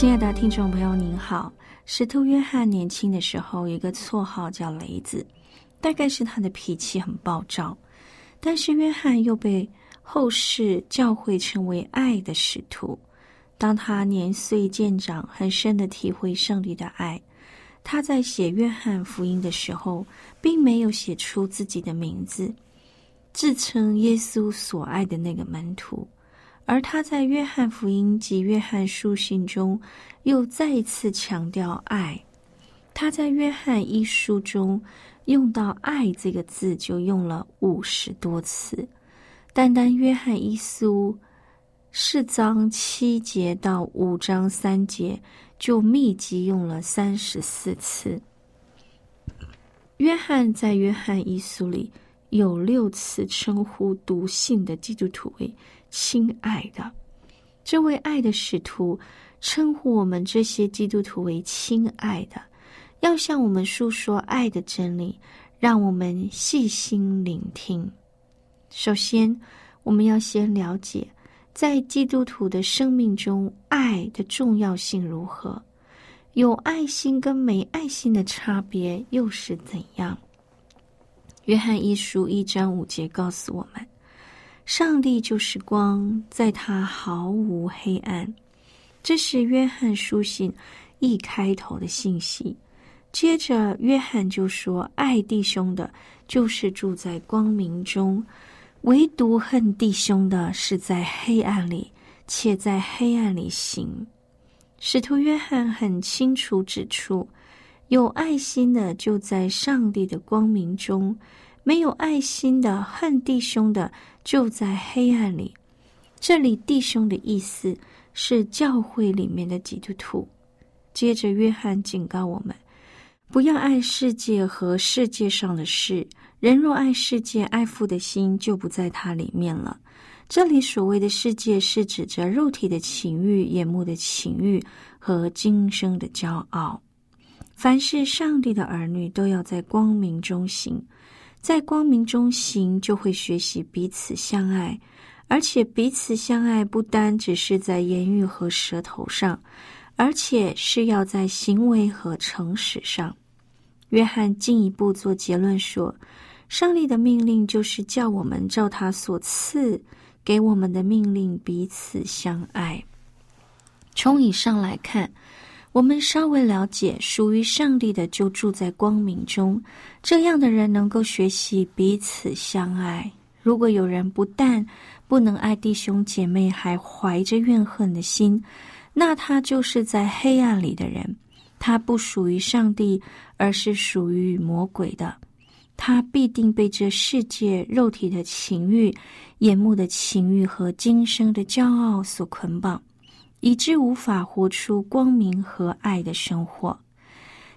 亲爱的听众朋友，您好。使徒约翰年轻的时候有一个绰号叫雷子，大概是他的脾气很暴躁。但是约翰又被后世教会称为爱的使徒。当他年岁渐长，很深的体会上帝的爱，他在写约翰福音的时候，并没有写出自己的名字，自称耶稣所爱的那个门徒。而他在约翰福音及约翰书信中，又再一次强调爱。他在约翰一书中用到“爱”这个字，就用了五十多次。单单约翰一书四章七节到五章三节，就密集用了三十四次。约翰在约翰一书里有六次称呼读信的基督徒为。亲爱的，这位爱的使徒称呼我们这些基督徒为亲爱的，要向我们诉说爱的真理，让我们细心聆听。首先，我们要先了解，在基督徒的生命中，爱的重要性如何？有爱心跟没爱心的差别又是怎样？约翰一书一章五节告诉我们。上帝就是光，在他毫无黑暗。这是约翰书信一开头的信息。接着，约翰就说：“爱弟兄的，就是住在光明中；唯独恨弟兄的，是在黑暗里，且在黑暗里行。”使徒约翰很清楚指出：有爱心的，就在上帝的光明中；没有爱心的，恨弟兄的。就在黑暗里，这里弟兄的意思是教会里面的基督徒。接着，约翰警告我们，不要爱世界和世界上的事。人若爱世界，爱父的心就不在它里面了。这里所谓的世界，是指着肉体的情欲、眼目的情欲和今生的骄傲。凡是上帝的儿女，都要在光明中行。在光明中行，就会学习彼此相爱，而且彼此相爱不单只是在言语和舌头上，而且是要在行为和诚实上。约翰进一步做结论说：“上帝的命令就是叫我们照他所赐给我们的命令彼此相爱。”从以上来看。我们稍微了解，属于上帝的就住在光明中，这样的人能够学习彼此相爱。如果有人不但不能爱弟兄姐妹，还怀着怨恨的心，那他就是在黑暗里的人。他不属于上帝，而是属于魔鬼的。他必定被这世界肉体的情欲、眼目的情欲和今生的骄傲所捆绑。以致无法活出光明和爱的生活。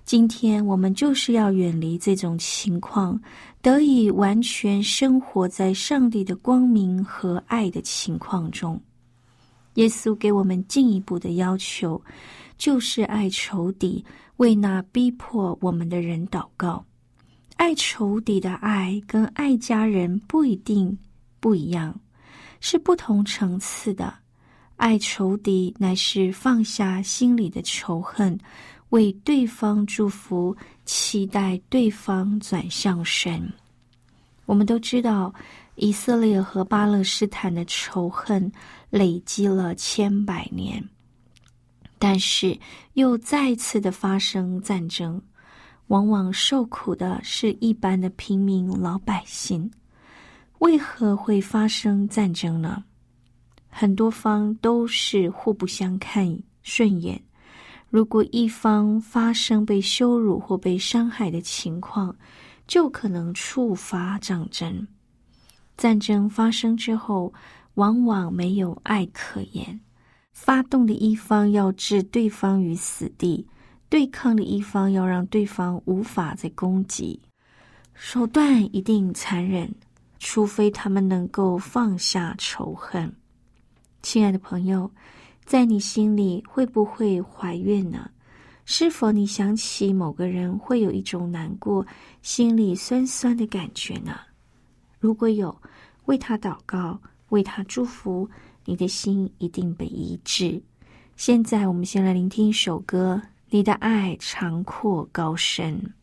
今天我们就是要远离这种情况，得以完全生活在上帝的光明和爱的情况中。耶稣给我们进一步的要求，就是爱仇敌，为那逼迫我们的人祷告。爱仇敌的爱跟爱家人不一定不一样，是不同层次的。爱仇敌乃是放下心里的仇恨，为对方祝福，期待对方转向神。我们都知道，以色列和巴勒斯坦的仇恨累积了千百年，但是又再次的发生战争，往往受苦的是一般的平民老百姓。为何会发生战争呢？很多方都是互不相看顺眼。如果一方发生被羞辱或被伤害的情况，就可能触发战争。战争发生之后，往往没有爱可言。发动的一方要置对方于死地，对抗的一方要让对方无法再攻击，手段一定残忍，除非他们能够放下仇恨。亲爱的朋友。在你心里会不会怀孕呢？是否你想起某个人会有一种难过、心里酸酸的感觉呢？如果有，为他祷告，为他祝福，你的心一定被医治。现在，我们先来聆听一首歌：《你的爱长阔高深》。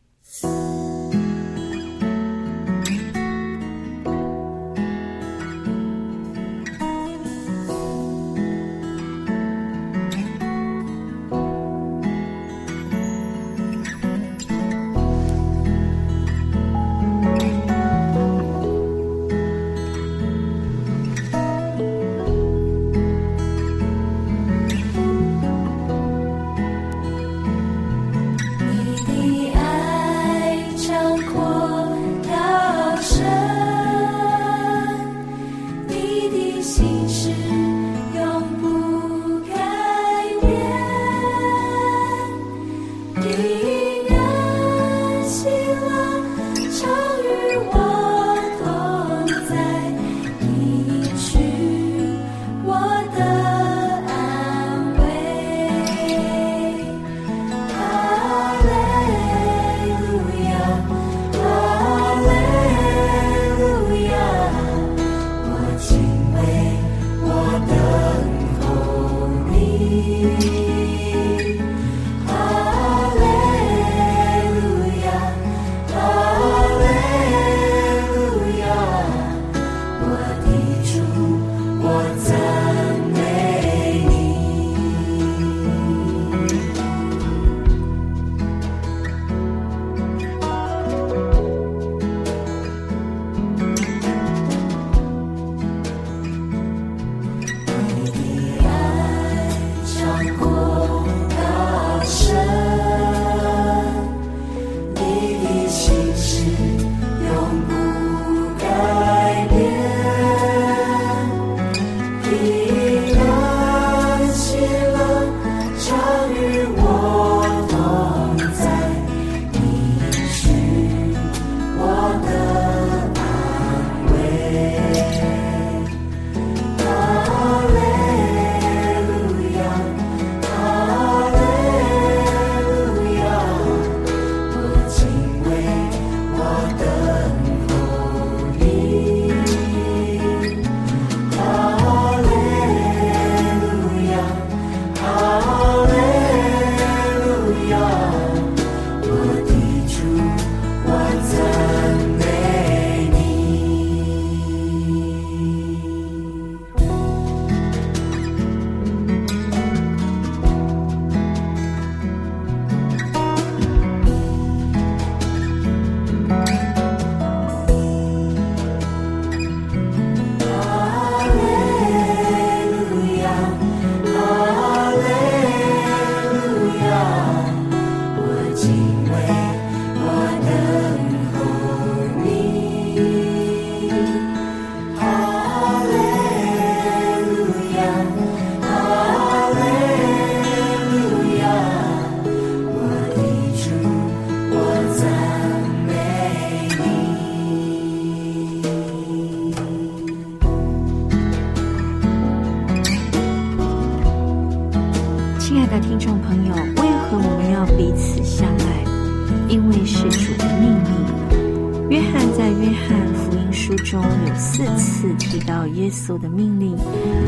稣的命令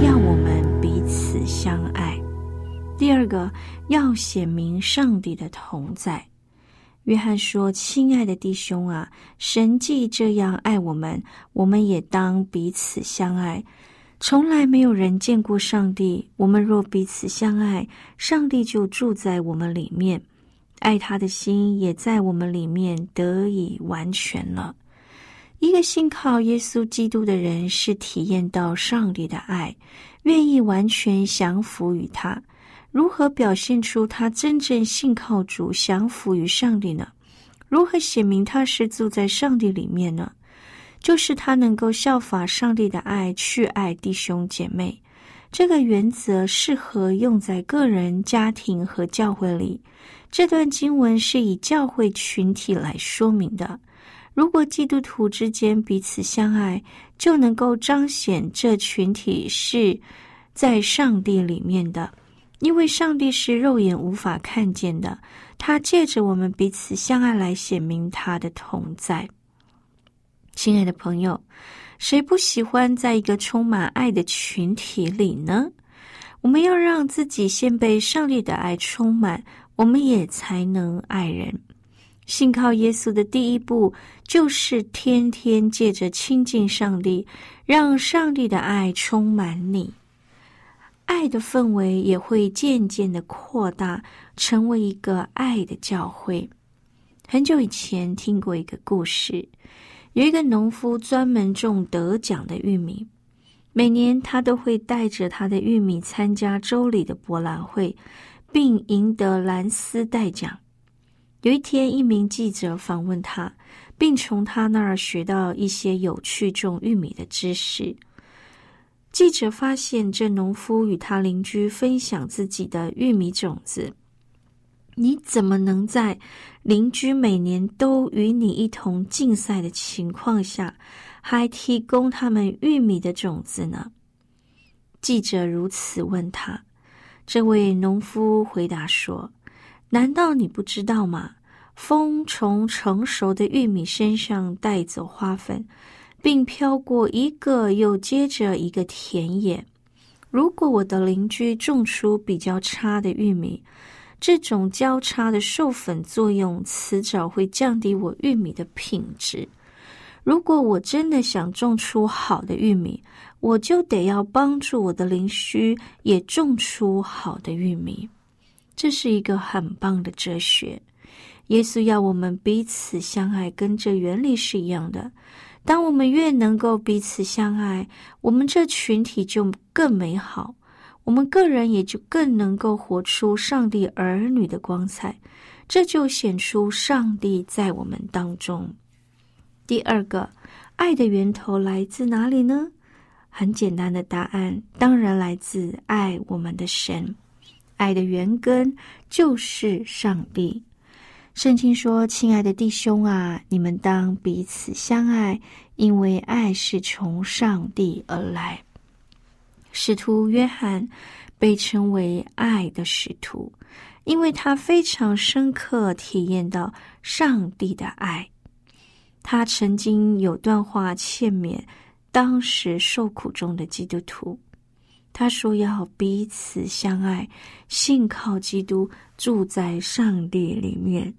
要我们彼此相爱。第二个要显明上帝的同在。约翰说：“亲爱的弟兄啊，神既这样爱我们，我们也当彼此相爱。从来没有人见过上帝。我们若彼此相爱，上帝就住在我们里面，爱他的心也在我们里面得以完全了。一个信靠耶稣基督的人，是体验到上帝的爱，愿意完全降服于他。”如何表现出他真正信靠主、降服于上帝呢？如何显明他是住在上帝里面呢？就是他能够效法上帝的爱，去爱弟兄姐妹。这个原则适合用在个人、家庭和教会里。这段经文是以教会群体来说明的。如果基督徒之间彼此相爱，就能够彰显这群体是在上帝里面的。因为上帝是肉眼无法看见的，他借着我们彼此相爱来显明他的同在。亲爱的朋友，谁不喜欢在一个充满爱的群体里呢？我们要让自己先被上帝的爱充满，我们也才能爱人。信靠耶稣的第一步，就是天天借着亲近上帝，让上帝的爱充满你。爱的氛围也会渐渐的扩大，成为一个爱的教会。很久以前听过一个故事，有一个农夫专门种得奖的玉米，每年他都会带着他的玉米参加州里的博览会，并赢得蓝丝带奖。有一天，一名记者访问他，并从他那儿学到一些有趣种玉米的知识。记者发现，这农夫与他邻居分享自己的玉米种子。你怎么能在邻居每年都与你一同竞赛的情况下，还提供他们玉米的种子呢？记者如此问他。这位农夫回答说：“难道你不知道吗？风从成熟的玉米身上带走花粉。”并飘过一个又接着一个田野。如果我的邻居种出比较差的玉米，这种交叉的授粉作用迟早会降低我玉米的品质。如果我真的想种出好的玉米，我就得要帮助我的邻居也种出好的玉米。这是一个很棒的哲学。耶稣要我们彼此相爱，跟这原理是一样的。当我们越能够彼此相爱，我们这群体就更美好，我们个人也就更能够活出上帝儿女的光彩，这就显出上帝在我们当中。第二个，爱的源头来自哪里呢？很简单的答案，当然来自爱我们的神。爱的源根就是上帝。圣经说：“亲爱的弟兄啊，你们当彼此相爱，因为爱是从上帝而来。”使徒约翰被称为爱的使徒，因为他非常深刻体验到上帝的爱。他曾经有段话劝勉当时受苦中的基督徒，他说：“要彼此相爱，信靠基督，住在上帝里面。”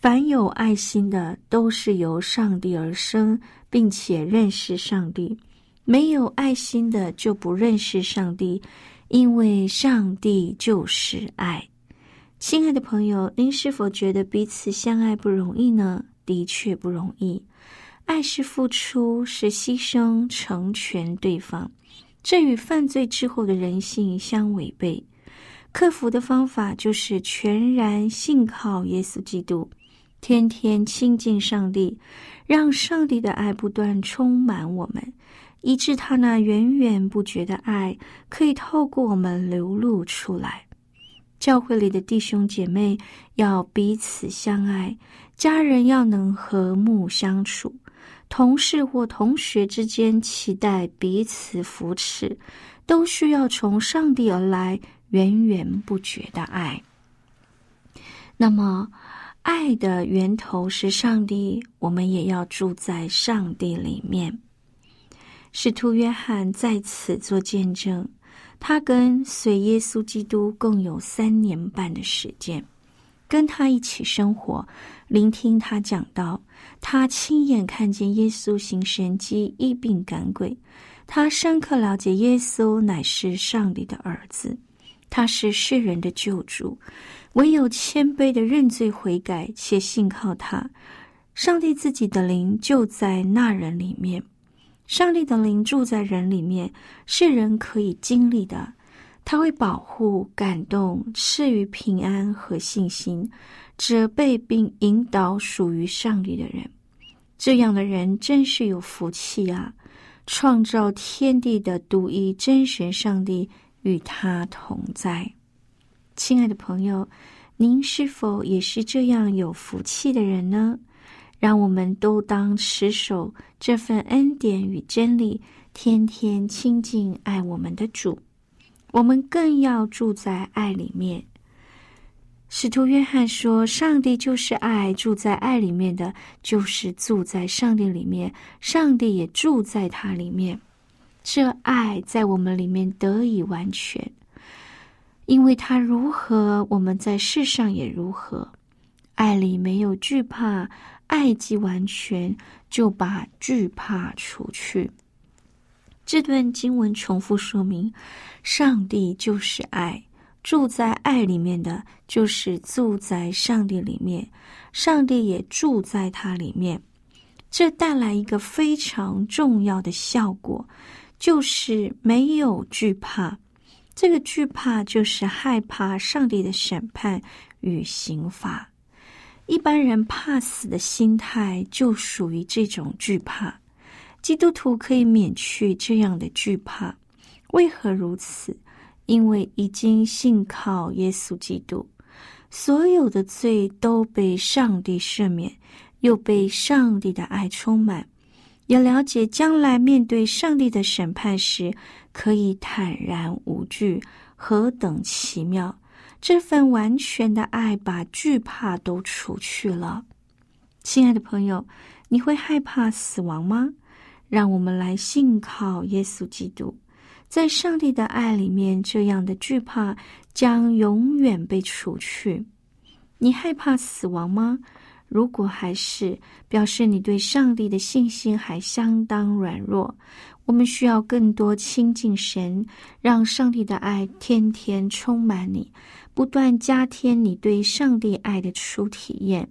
凡有爱心的，都是由上帝而生，并且认识上帝；没有爱心的，就不认识上帝，因为上帝就是爱。亲爱的朋友，您是否觉得彼此相爱不容易呢？的确不容易。爱是付出，是牺牲，成全对方，这与犯罪之后的人性相违背。克服的方法就是全然信靠耶稣基督。天天亲近上帝，让上帝的爱不断充满我们，以致他那源源不绝的爱可以透过我们流露出来。教会里的弟兄姐妹要彼此相爱，家人要能和睦相处，同事或同学之间期待彼此扶持，都需要从上帝而来源源不绝的爱。那么。爱的源头是上帝，我们也要住在上帝里面。使徒约翰在此做见证，他跟随耶稣基督共有三年半的时间，跟他一起生活，聆听他讲道。他亲眼看见耶稣行神迹、医病赶鬼。他深刻了解耶稣乃是上帝的儿子，他是世人的救主。唯有谦卑的认罪悔改，且信靠他，上帝自己的灵就在那人里面。上帝的灵住在人里面，是人可以经历的。他会保护、感动、赐予平安和信心，责备并引导属于上帝的人。这样的人真是有福气啊！创造天地的独一真神上帝与他同在。亲爱的朋友，您是否也是这样有福气的人呢？让我们都当持守这份恩典与真理，天天亲近爱我们的主。我们更要住在爱里面。使徒约翰说：“上帝就是爱，住在爱里面的，就是住在上帝里面，上帝也住在他里面。这爱在我们里面得以完全，因为他如何，我们在世上也如何。爱里没有惧怕，爱既完全，就把惧怕除去。”这段经文重复说明，上帝就是爱，住在爱里面的就是住在上帝里面，上帝也住在他里面。这带来一个非常重要的效果，就是没有惧怕。这个惧怕就是害怕上帝的审判与刑罚。一般人怕死的心态就属于这种惧怕。基督徒可以免去这样的惧怕，为何如此？因为已经信靠耶稣基督，所有的罪都被上帝赦免，又被上帝的爱充满，也了解将来面对上帝的审判时可以坦然无惧，何等奇妙！这份完全的爱把惧怕都除去了。亲爱的朋友，你会害怕死亡吗？让我们来信靠耶稣基督，在上帝的爱里面，这样的惧怕将永远被除去。你害怕死亡吗？如果还是，表示你对上帝的信心还相当软弱。我们需要更多亲近神，让上帝的爱天天充满你，不断加添你对上帝爱的初体验，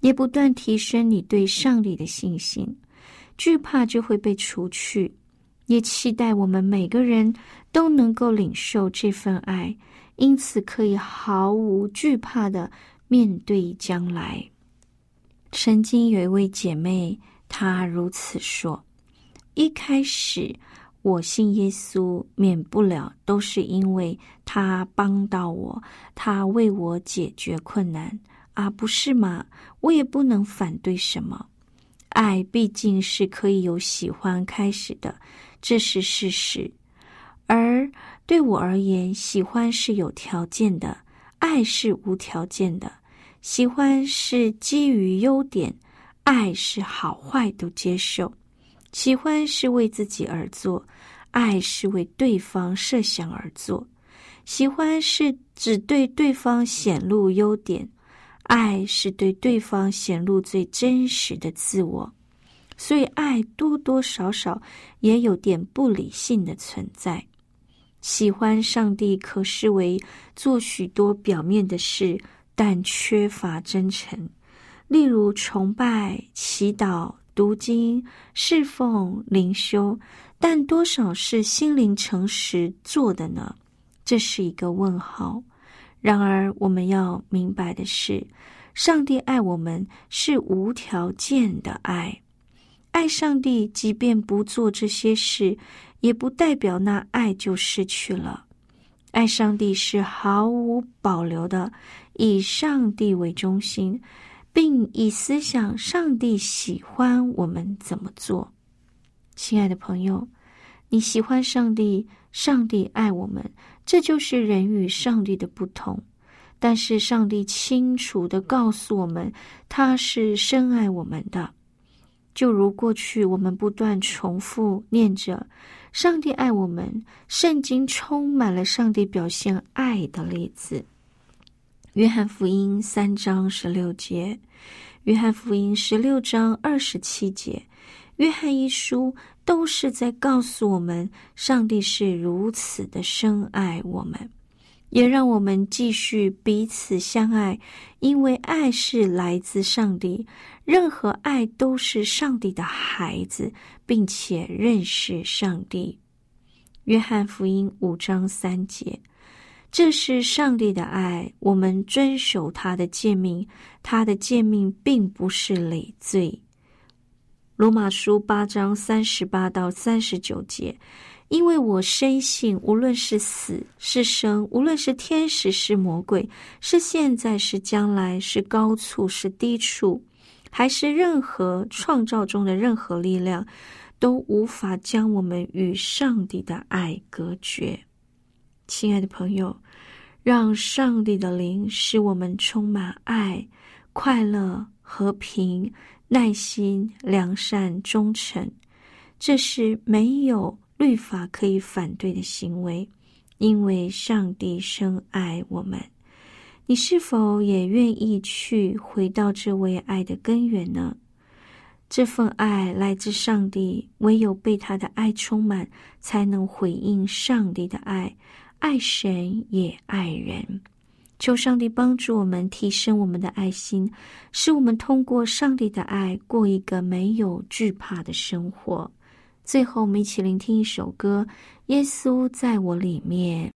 也不断提升你对上帝的信心。惧怕就会被除去，也期待我们每个人都能够领受这份爱，因此可以毫无惧怕的面对将来。曾经有一位姐妹，她如此说：“一开始我信耶稣，免不了都是因为他帮到我，他为我解决困难啊，不是吗？我也不能反对什么。”爱毕竟是可以由喜欢开始的，这是事实。而对我而言，喜欢是有条件的，爱是无条件的。喜欢是基于优点，爱是好坏都接受。喜欢是为自己而做，爱是为对方设想而做。喜欢是只对对方显露优点。爱是对对方显露最真实的自我，所以爱多多少少也有点不理性的存在。喜欢上帝可视为做许多表面的事，但缺乏真诚，例如崇拜、祈祷、读经、侍奉、灵修，但多少是心灵诚实做的呢？这是一个问号。然而，我们要明白的是，上帝爱我们是无条件的爱。爱上帝，即便不做这些事，也不代表那爱就失去了。爱上帝是毫无保留的，以上帝为中心，并以思想上帝喜欢我们怎么做。亲爱的朋友，你喜欢上帝，上帝爱我们。这就是人与上帝的不同，但是上帝清楚的告诉我们，他是深爱我们的。就如过去我们不断重复念着“上帝爱我们”，圣经充满了上帝表现爱的例子。约翰福音三章十六节，约翰福音十六章二十七节，约翰一书都是在告诉我们，上帝是如此的深爱我们，也让我们继续彼此相爱，因为爱是来自上帝。任何爱都是上帝的孩子，并且认识上帝。约翰福音五章三节。这是上帝的爱，我们遵守他的诫命，他的诫命并不是累赘。罗马书八章三十八到三十九节，因为我深信，无论是死是生，无论是天使是魔鬼，是现在是将来，是高处是低处，还是任何创造中的任何力量，都无法将我们与上帝的爱隔绝。亲爱的朋友，让上帝的灵使我们充满爱、快乐、和平、耐心、良善、忠诚，这是没有律法可以反对的行为，因为上帝深爱我们。你是否也愿意去回到这位爱的根源呢？这份爱来自上帝，唯有被他的爱充满，才能回应上帝的爱。爱神也爱人，求上帝帮助我们提升我们的爱心，使我们通过上帝的爱过一个没有惧怕的生活。最后，我们一起聆听一首歌：《耶稣在我里面》。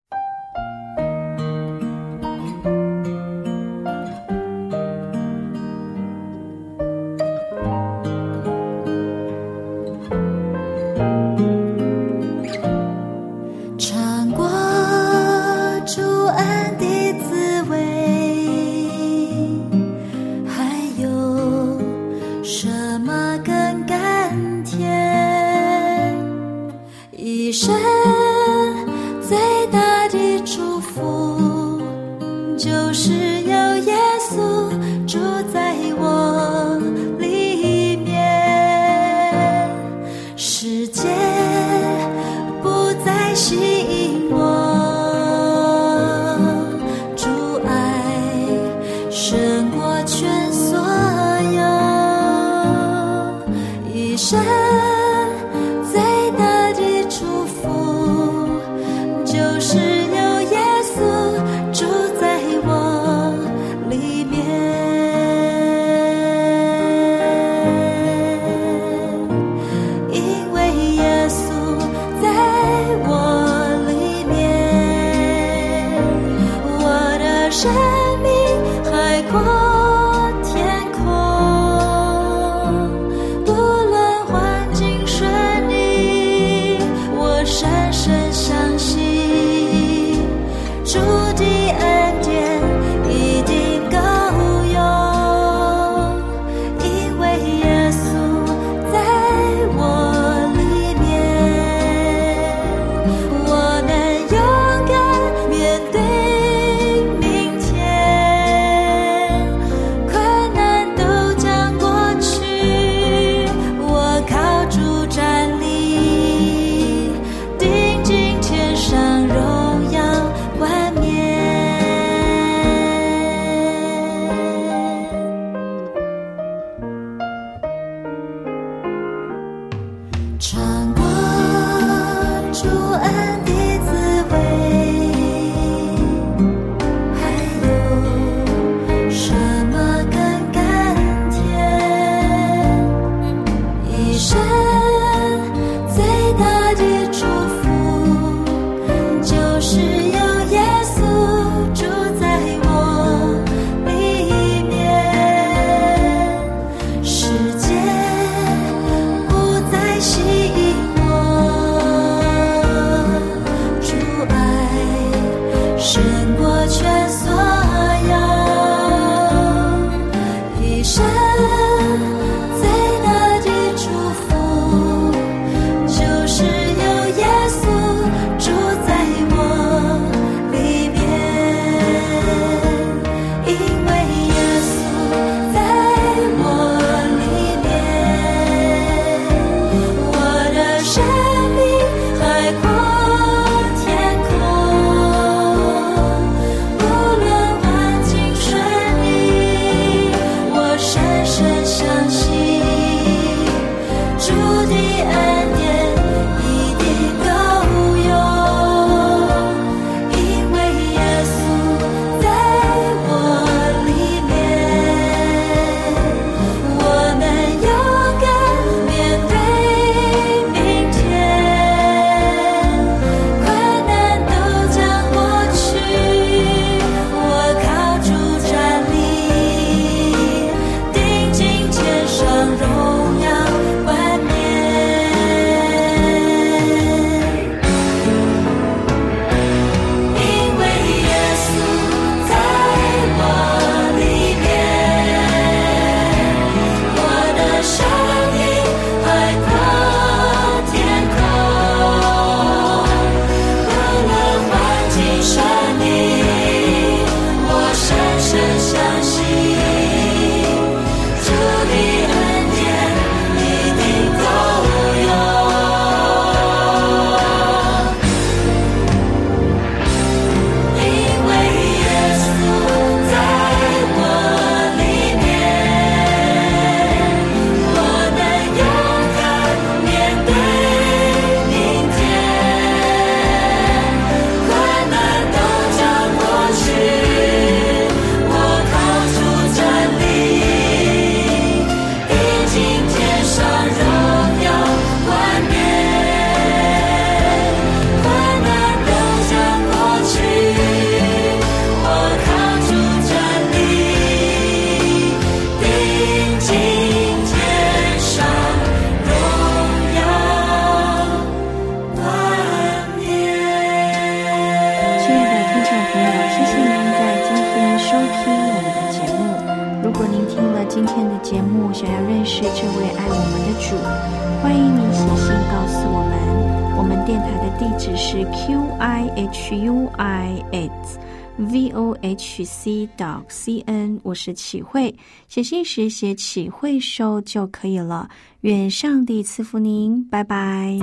地址是 q i h u i s v o h c dot c n。我是启慧，写信时写启慧收就可以了。愿上帝赐福您，拜拜。